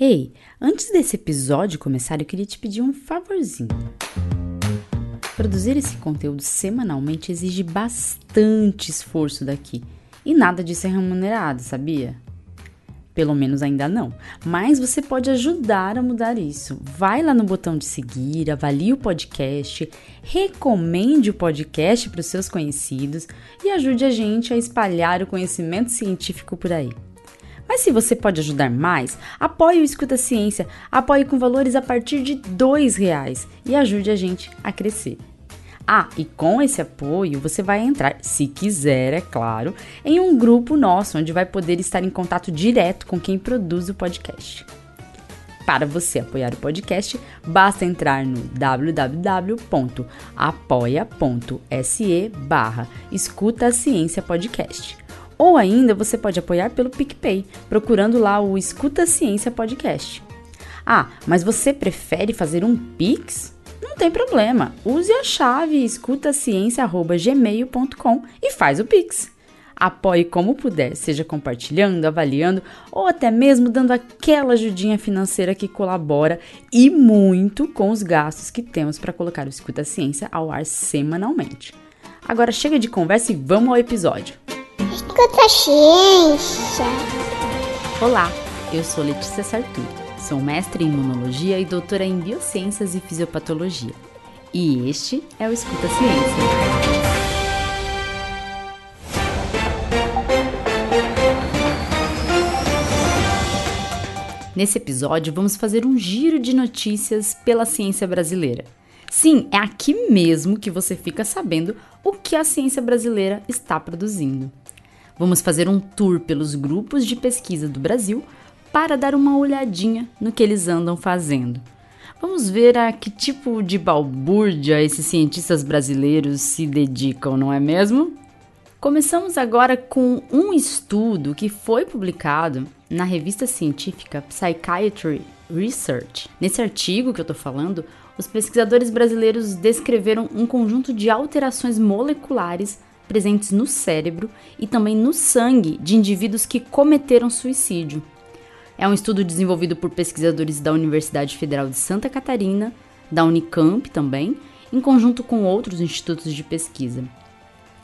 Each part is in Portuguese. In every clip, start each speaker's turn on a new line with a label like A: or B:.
A: Ei, antes desse episódio começar, eu queria te pedir um favorzinho. Produzir esse conteúdo semanalmente exige bastante esforço daqui. E nada disso é remunerado, sabia? Pelo menos ainda não. Mas você pode ajudar a mudar isso. Vai lá no botão de seguir, avalie o podcast, recomende o podcast para os seus conhecidos e ajude a gente a espalhar o conhecimento científico por aí. Mas se você pode ajudar mais, apoie o Escuta Ciência, apoie com valores a partir de R$ reais e ajude a gente a crescer. Ah, e com esse apoio você vai entrar, se quiser, é claro, em um grupo nosso onde vai poder estar em contato direto com quem produz o podcast. Para você apoiar o podcast, basta entrar no www.apoia.se barra Escuta Ciência Podcast. Ou ainda você pode apoiar pelo PicPay, procurando lá o Escuta Ciência Podcast. Ah, mas você prefere fazer um Pix? Não tem problema. Use a chave escutaciência.gmail.com e faz o Pix. Apoie como puder, seja compartilhando, avaliando ou até mesmo dando aquela ajudinha financeira que colabora e muito com os gastos que temos para colocar o Escuta Ciência ao ar semanalmente. Agora chega de conversa e vamos ao episódio.
B: Escuta ciência.
A: Olá, eu sou Letícia Sartur. Sou mestre em imunologia e doutora em biociências e fisiopatologia. E este é o Escuta Ciência. Nesse episódio, vamos fazer um giro de notícias pela ciência brasileira. Sim, é aqui mesmo que você fica sabendo o que a ciência brasileira está produzindo. Vamos fazer um tour pelos grupos de pesquisa do Brasil para dar uma olhadinha no que eles andam fazendo. Vamos ver a que tipo de balbúrdia esses cientistas brasileiros se dedicam, não é mesmo? Começamos agora com um estudo que foi publicado na revista científica Psychiatry Research. Nesse artigo que eu estou falando, os pesquisadores brasileiros descreveram um conjunto de alterações moleculares presentes no cérebro e também no sangue de indivíduos que cometeram suicídio. É um estudo desenvolvido por pesquisadores da Universidade Federal de Santa Catarina, da Unicamp também, em conjunto com outros institutos de pesquisa.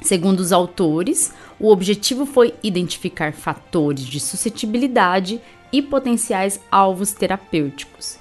A: Segundo os autores, o objetivo foi identificar fatores de suscetibilidade e potenciais alvos terapêuticos.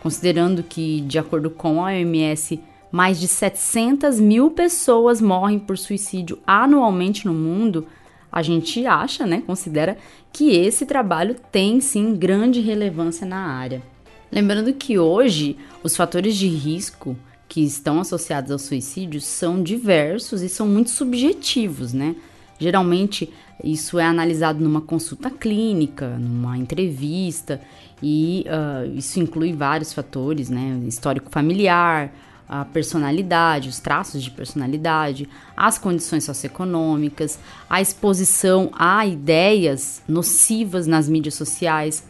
A: Considerando que, de acordo com a OMS, mais de 700 mil pessoas morrem por suicídio anualmente no mundo, a gente acha, né, considera que esse trabalho tem sim grande relevância na área. Lembrando que hoje os fatores de risco que estão associados ao suicídio são diversos e são muito subjetivos, né? Geralmente isso é analisado numa consulta clínica, numa entrevista, e uh, isso inclui vários fatores, né? Histórico familiar, a personalidade, os traços de personalidade, as condições socioeconômicas, a exposição a ideias nocivas nas mídias sociais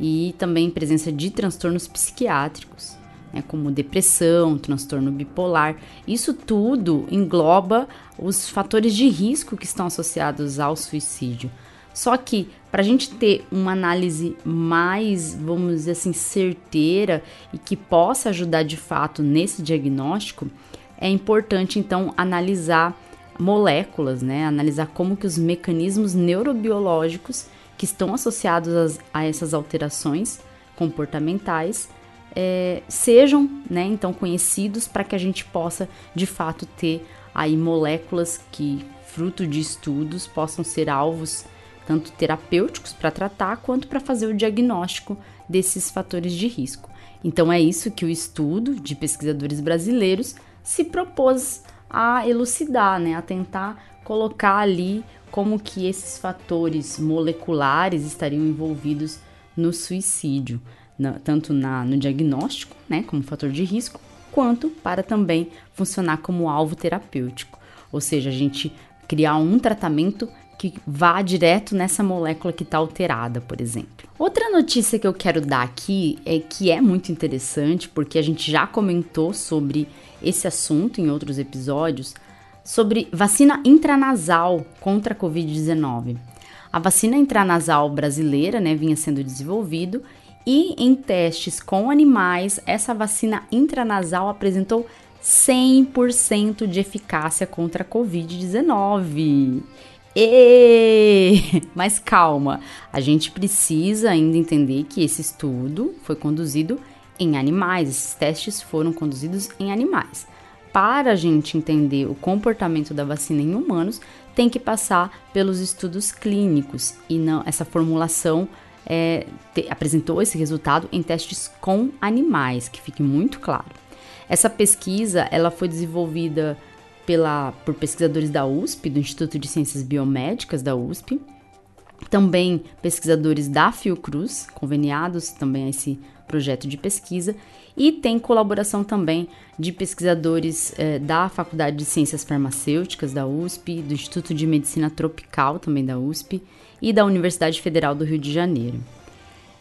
A: e também presença de transtornos psiquiátricos, né, como depressão, transtorno bipolar. Isso tudo engloba os fatores de risco que estão associados ao suicídio. Só que para a gente ter uma análise mais, vamos dizer assim, certeira e que possa ajudar de fato nesse diagnóstico, é importante então analisar moléculas, né? Analisar como que os mecanismos neurobiológicos que estão associados a essas alterações comportamentais é, sejam, né, então conhecidos para que a gente possa de fato ter aí moléculas que fruto de estudos possam ser alvos tanto terapêuticos para tratar quanto para fazer o diagnóstico desses fatores de risco. Então é isso que o estudo de pesquisadores brasileiros se propôs a elucidar, né, a tentar colocar ali como que esses fatores moleculares estariam envolvidos no suicídio, na, tanto na, no diagnóstico, né, como fator de risco, quanto para também funcionar como alvo terapêutico. Ou seja, a gente criar um tratamento que vá direto nessa molécula que está alterada, por exemplo. Outra notícia que eu quero dar aqui é que é muito interessante, porque a gente já comentou sobre esse assunto em outros episódios, sobre vacina intranasal contra a Covid-19. A vacina intranasal brasileira né, vinha sendo desenvolvido E em testes com animais, essa vacina intranasal apresentou 100% de eficácia contra a Covid-19. E... Mas calma, a gente precisa ainda entender que esse estudo foi conduzido em animais, esses testes foram conduzidos em animais. Para a gente entender o comportamento da vacina em humanos, tem que passar pelos estudos clínicos e não essa formulação é, te, apresentou esse resultado em testes com animais, que fique muito claro. Essa pesquisa ela foi desenvolvida pela, por pesquisadores da USP, do Instituto de Ciências Biomédicas da USP, também pesquisadores da Fiocruz, conveniados também a esse projeto de pesquisa, e tem colaboração também de pesquisadores eh, da Faculdade de Ciências Farmacêuticas da USP, do Instituto de Medicina Tropical também da USP e da Universidade Federal do Rio de Janeiro.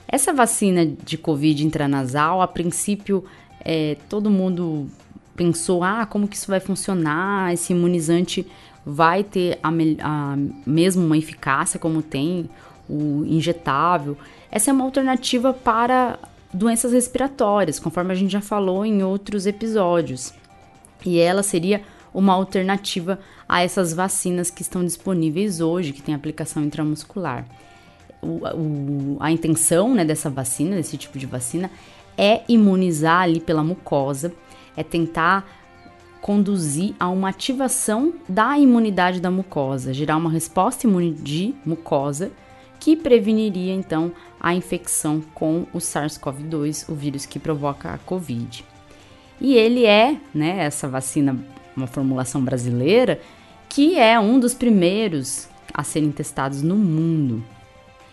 A: Essa vacina de Covid intranasal, a princípio, eh, todo mundo pensou, ah, como que isso vai funcionar? Esse imunizante vai ter a, a mesmo uma eficácia como tem o injetável. Essa é uma alternativa para doenças respiratórias, conforme a gente já falou em outros episódios. E ela seria uma alternativa a essas vacinas que estão disponíveis hoje, que tem aplicação intramuscular. O, o, a intenção né, dessa vacina, desse tipo de vacina, é imunizar ali pela mucosa, é tentar conduzir a uma ativação da imunidade da mucosa, gerar uma resposta imune de mucosa que preveniria então a infecção com o SARS-CoV-2, o vírus que provoca a COVID. E ele é, né, essa vacina, uma formulação brasileira, que é um dos primeiros a serem testados no mundo.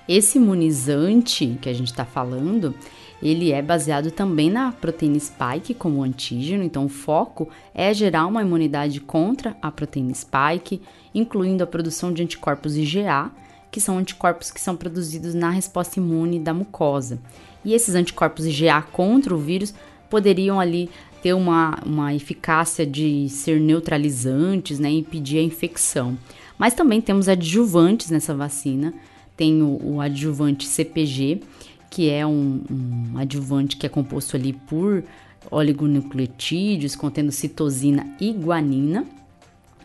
A: Esse imunizante que a gente está falando, ele é baseado também na proteína spike como antígeno, então o foco é gerar uma imunidade contra a proteína spike, incluindo a produção de anticorpos IgA, que são anticorpos que são produzidos na resposta imune da mucosa. E esses anticorpos IgA contra o vírus poderiam ali ter uma, uma eficácia de ser neutralizantes, né, impedir a infecção. Mas também temos adjuvantes nessa vacina. Tem o, o adjuvante CPG, que é um, um adjuvante que é composto ali por oligonucleotídeos contendo citosina e guanina.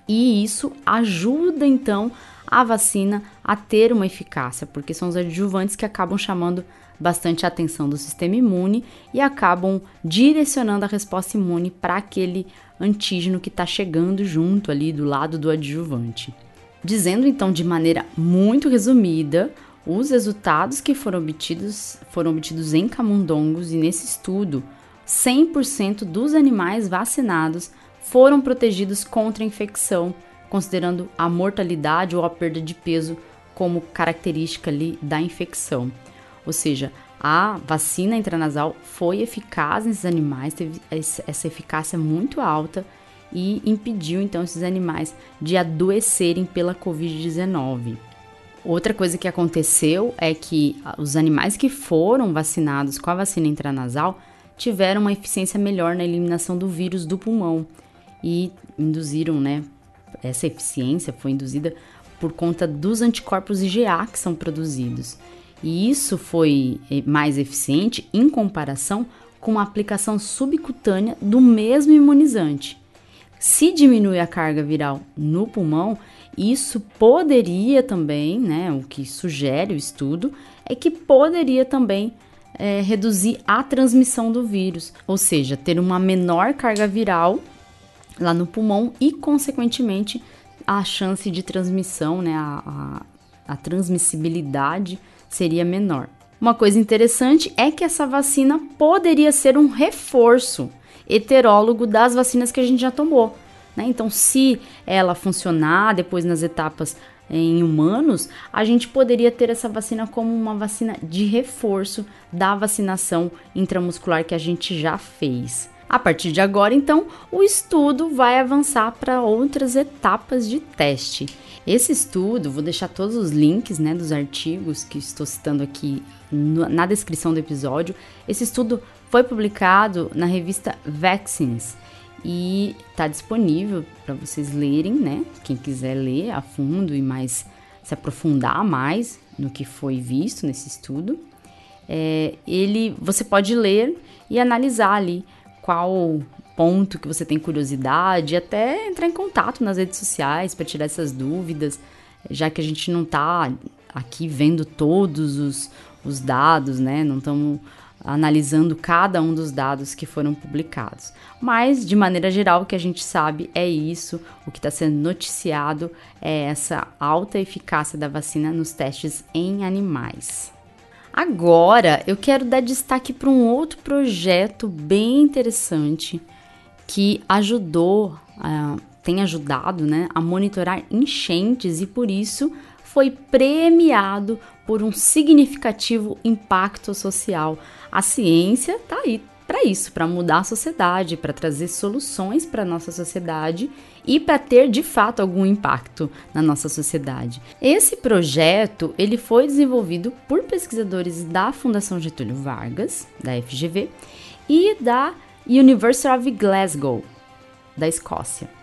A: E isso ajuda então a vacina a ter uma eficácia, porque são os adjuvantes que acabam chamando bastante a atenção do sistema imune e acabam direcionando a resposta imune para aquele antígeno que está chegando junto ali do lado do adjuvante. Dizendo então de maneira muito resumida, os resultados que foram obtidos foram obtidos em camundongos e nesse estudo, 100% dos animais vacinados foram protegidos contra a infecção considerando a mortalidade ou a perda de peso como característica ali da infecção. Ou seja, a vacina intranasal foi eficaz nesses animais, teve essa eficácia muito alta e impediu então esses animais de adoecerem pela Covid-19. Outra coisa que aconteceu é que os animais que foram vacinados com a vacina intranasal tiveram uma eficiência melhor na eliminação do vírus do pulmão e induziram, né, essa eficiência foi induzida por conta dos anticorpos IgA que são produzidos. E isso foi eh, mais eficiente em comparação com a aplicação subcutânea do mesmo imunizante. Se diminui a carga viral no pulmão, isso poderia também, né, o que sugere o estudo, é que poderia também é, reduzir a transmissão do vírus, ou seja, ter uma menor carga viral lá no pulmão e, consequentemente, a chance de transmissão, né, a, a, a transmissibilidade seria menor. Uma coisa interessante é que essa vacina poderia ser um reforço heterólogo das vacinas que a gente já tomou. Né? Então, se ela funcionar depois nas etapas em humanos, a gente poderia ter essa vacina como uma vacina de reforço da vacinação intramuscular que a gente já fez. A partir de agora, então, o estudo vai avançar para outras etapas de teste. Esse estudo, vou deixar todos os links né, dos artigos que estou citando aqui na descrição do episódio. Esse estudo foi publicado na revista Vaccines e está disponível para vocês lerem, né? Quem quiser ler a fundo e mais se aprofundar mais no que foi visto nesse estudo. é, ele você pode ler e analisar ali qual ponto que você tem curiosidade, até entrar em contato nas redes sociais para tirar essas dúvidas, já que a gente não está aqui vendo todos os, os dados, né? Não estamos analisando cada um dos dados que foram publicados. Mas, de maneira geral, o que a gente sabe é isso: o que está sendo noticiado é essa alta eficácia da vacina nos testes em animais. Agora, eu quero dar destaque para um outro projeto bem interessante que ajudou, uh, tem ajudado né, a monitorar enchentes e por isso foi premiado por um significativo impacto social. A ciência está aí para isso, para mudar a sociedade, para trazer soluções para a nossa sociedade e para ter de fato algum impacto na nossa sociedade. Esse projeto ele foi desenvolvido por pesquisadores da Fundação Getúlio Vargas, da FGV, e da University of Glasgow, da Escócia.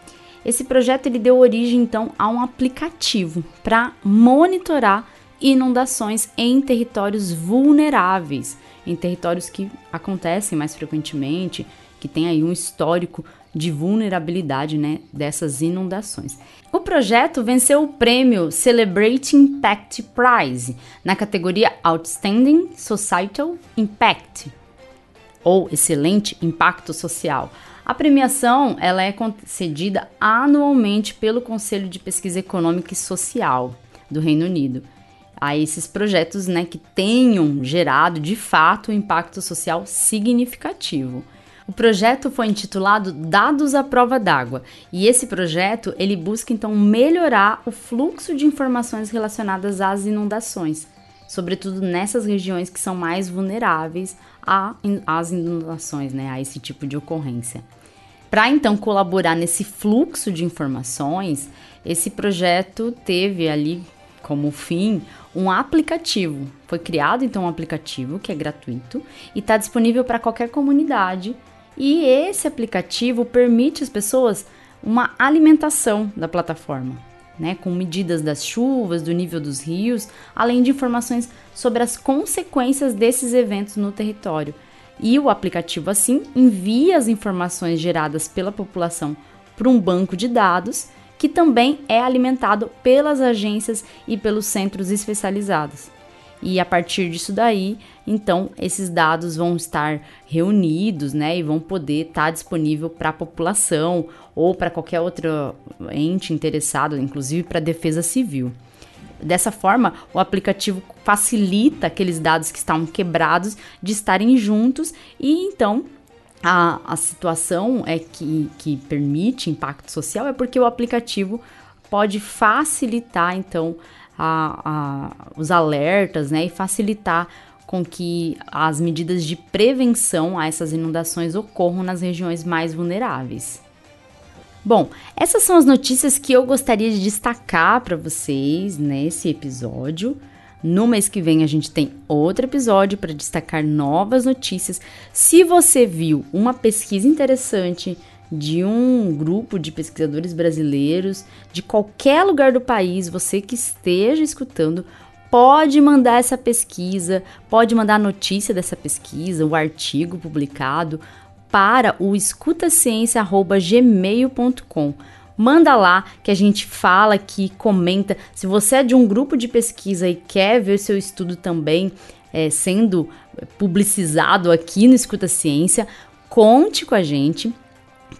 A: Esse projeto ele deu origem então a um aplicativo para monitorar inundações em territórios vulneráveis, em territórios que acontecem mais frequentemente, que tem aí um histórico de vulnerabilidade né, dessas inundações. O projeto venceu o prêmio Celebrate Impact Prize na categoria Outstanding Societal Impact ou Excelente Impacto Social. A premiação ela é concedida anualmente pelo Conselho de Pesquisa Econômica e Social do Reino Unido a esses projetos né, que tenham gerado de fato um impacto social significativo. O projeto foi intitulado Dados à Prova d'Água e esse projeto ele busca então melhorar o fluxo de informações relacionadas às inundações, sobretudo nessas regiões que são mais vulneráveis às inundações, né, a esse tipo de ocorrência. Para então colaborar nesse fluxo de informações, esse projeto teve ali como fim um aplicativo. Foi criado então um aplicativo que é gratuito e está disponível para qualquer comunidade. E esse aplicativo permite às pessoas uma alimentação da plataforma, né, com medidas das chuvas, do nível dos rios, além de informações sobre as consequências desses eventos no território. E o aplicativo assim envia as informações geradas pela população para um banco de dados que também é alimentado pelas agências e pelos centros especializados. E a partir disso daí, então esses dados vão estar reunidos, né, e vão poder estar tá disponível para a população ou para qualquer outro ente interessado, inclusive para a defesa civil. Dessa forma, o aplicativo facilita aqueles dados que estão quebrados de estarem juntos e então a, a situação é que, que permite impacto social é porque o aplicativo pode facilitar, então, a, a, os alertas, né, e facilitar com que as medidas de prevenção a essas inundações ocorram nas regiões mais vulneráveis. Bom, essas são as notícias que eu gostaria de destacar para vocês nesse episódio. No mês que vem a gente tem outro episódio para destacar novas notícias. Se você viu uma pesquisa interessante de um grupo de pesquisadores brasileiros de qualquer lugar do país, você que esteja escutando, pode mandar essa pesquisa, pode mandar a notícia dessa pesquisa, o artigo publicado para o escutaciência@gmail.com. Manda lá que a gente fala aqui, comenta. Se você é de um grupo de pesquisa e quer ver seu estudo também é, sendo publicizado aqui no Escuta Ciência, conte com a gente,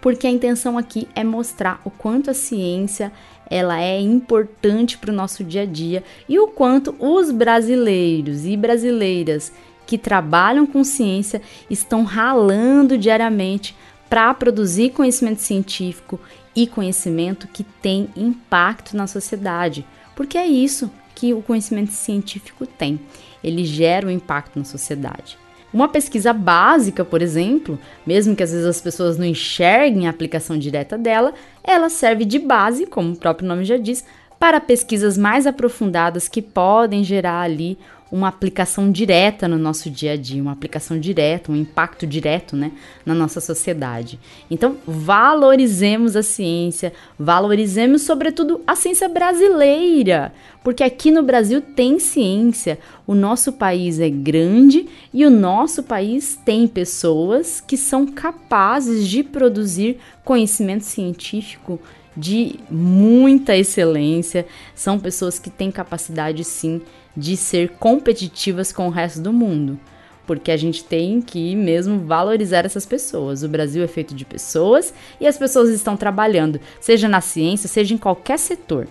A: porque a intenção aqui é mostrar o quanto a ciência ela é importante para o nosso dia a dia e o quanto os brasileiros e brasileiras que trabalham com ciência estão ralando diariamente para produzir conhecimento científico e conhecimento que tem impacto na sociedade, porque é isso que o conhecimento científico tem. Ele gera um impacto na sociedade. Uma pesquisa básica, por exemplo, mesmo que às vezes as pessoas não enxerguem a aplicação direta dela, ela serve de base, como o próprio nome já diz, para pesquisas mais aprofundadas que podem gerar ali uma aplicação direta no nosso dia a dia, uma aplicação direta, um impacto direto né, na nossa sociedade. Então, valorizemos a ciência, valorizemos, sobretudo, a ciência brasileira, porque aqui no Brasil tem ciência, o nosso país é grande e o nosso país tem pessoas que são capazes de produzir conhecimento científico de muita excelência, são pessoas que têm capacidade sim de ser competitivas com o resto do mundo. Porque a gente tem que mesmo valorizar essas pessoas. O Brasil é feito de pessoas e as pessoas estão trabalhando, seja na ciência, seja em qualquer setor.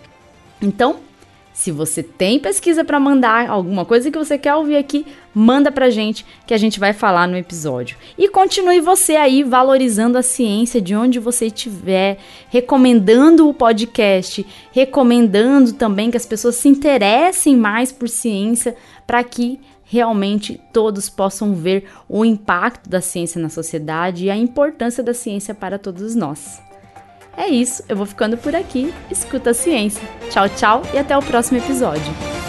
A: Então, se você tem pesquisa para mandar, alguma coisa que você quer ouvir aqui, manda pra gente que a gente vai falar no episódio. E continue você aí valorizando a ciência de onde você estiver, recomendando o podcast, recomendando também que as pessoas se interessem mais por ciência para que realmente todos possam ver o impacto da ciência na sociedade e a importância da ciência para todos nós. É isso, eu vou ficando por aqui. Escuta a ciência. Tchau, tchau e até o próximo episódio.